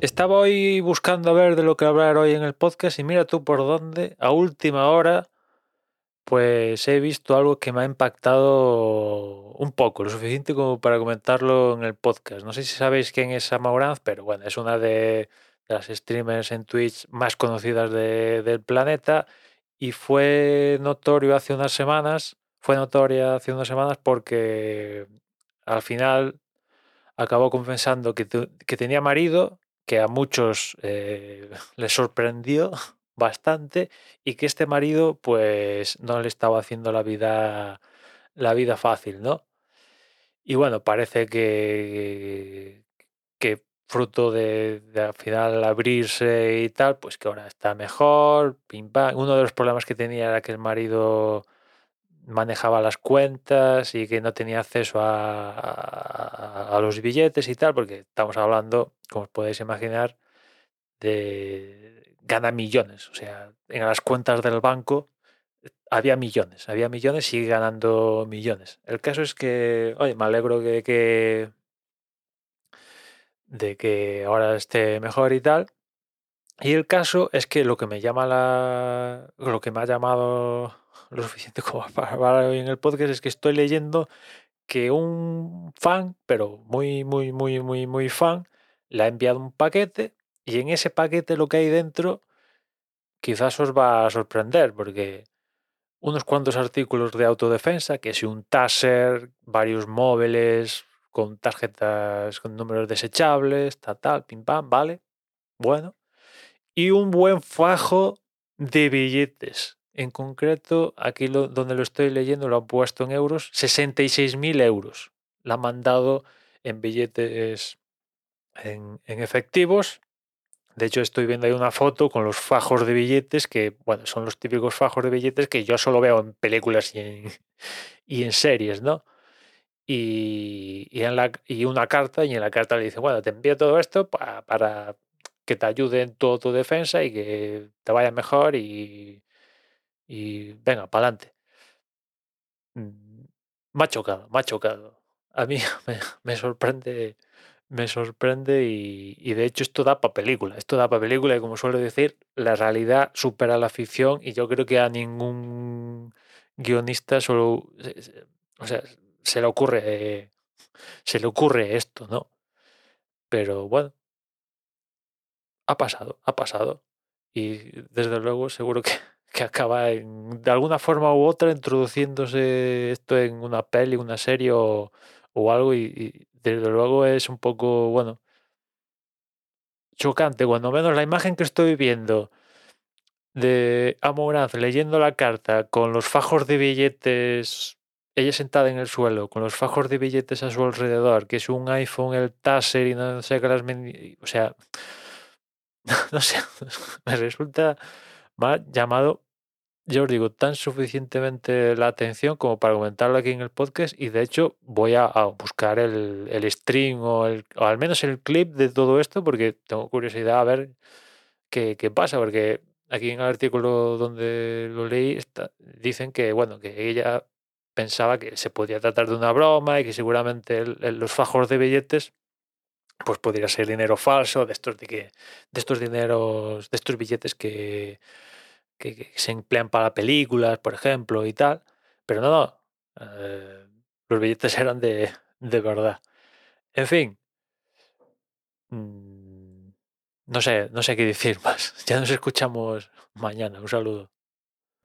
Estaba hoy buscando a ver de lo que hablar hoy en el podcast y mira tú por dónde, a última hora, pues he visto algo que me ha impactado un poco, lo suficiente como para comentarlo en el podcast. No sé si sabéis quién es Amauranz, pero bueno, es una de, las streamers en Twitch más conocidas del planeta y fue notorio hace unas semanas, fue notoria hace unas semanas porque al final acabó confesando que, que tenía marido que a muchos eh, les sorprendió bastante y que este marido pues no le estaba haciendo la vida la vida fácil, ¿no? Y bueno, parece que, que fruto de, al final abrirse y tal, pues que ahora está mejor, pim Uno de los problemas que tenía era que el marido manejaba las cuentas y que no tenía acceso a, los billetes y tal, porque estamos hablando, como os podéis imaginar, de gana millones. O sea, en las cuentas del banco había millones, había millones, sigue ganando millones. El caso es que, oye, me alegro de que, de que ahora esté mejor y tal. Y el caso es que lo que me llama la. lo que me ha llamado lo suficiente como para hablar hoy en el podcast es que estoy leyendo que un fan, pero muy, muy, muy, muy, muy fan, le ha enviado un paquete y en ese paquete lo que hay dentro quizás os va a sorprender porque unos cuantos artículos de autodefensa, que es un taser, varios móviles con tarjetas con números desechables, tal, tal, pim pam, vale, bueno, y un buen fajo de billetes en concreto, aquí donde lo estoy leyendo lo han puesto en euros, 66.000 euros. La han mandado en billetes en, efectivos. De hecho, estoy viendo ahí una foto con los fajos de billetes, que bueno, son los típicos fajos de billetes que yo solo veo en películas y en, y en series, ¿no? Y, en la, y una carta, y en la carta le dice, bueno, te envío todo esto para que te ayude en toda tu defensa y que te vaya mejor y, y venga, para adelante. Mm, me ha chocado, me ha chocado. A mí me, sorprende, me sorprende y, de hecho esto da para película, esto da para película y como suelo decir, la realidad supera la ficción y yo creo que a ningún guionista solo, o sea, se le ocurre, se le ocurre esto, ¿no? Pero bueno, ha pasado, ha pasado. Y desde luego seguro que que acaba de alguna forma u otra introduciéndose esto en una peli, una serie o, algo. Y, desde luego es un poco, bueno, chocante, cuando menos la imagen que estoy viendo de Amoraz leyendo la carta con los fajos de billetes, ella sentada en el suelo, con los fajos de billetes a su alrededor, que es un iPhone, el Taser y no sé qué las... O sea, no sé, me resulta más llamado yo os digo, tan suficientemente la atención como para comentarlo aquí en el podcast y de hecho voy a, buscar el, el stream o, el, o, al menos el clip de todo esto porque tengo curiosidad a ver qué, qué pasa, porque aquí en el artículo donde lo leí dicen que, bueno, que ella pensaba que se podía tratar de una broma y que seguramente los fajos de billetes pues podría ser dinero falso de estos de que de estos dineros de estos billetes que que, se emplean para películas, por ejemplo, y tal. Pero no, no. Eh, los billetes eran de, de verdad. En fin. Mm, no sé, no sé qué decir más. Ya nos escuchamos mañana. Un saludo.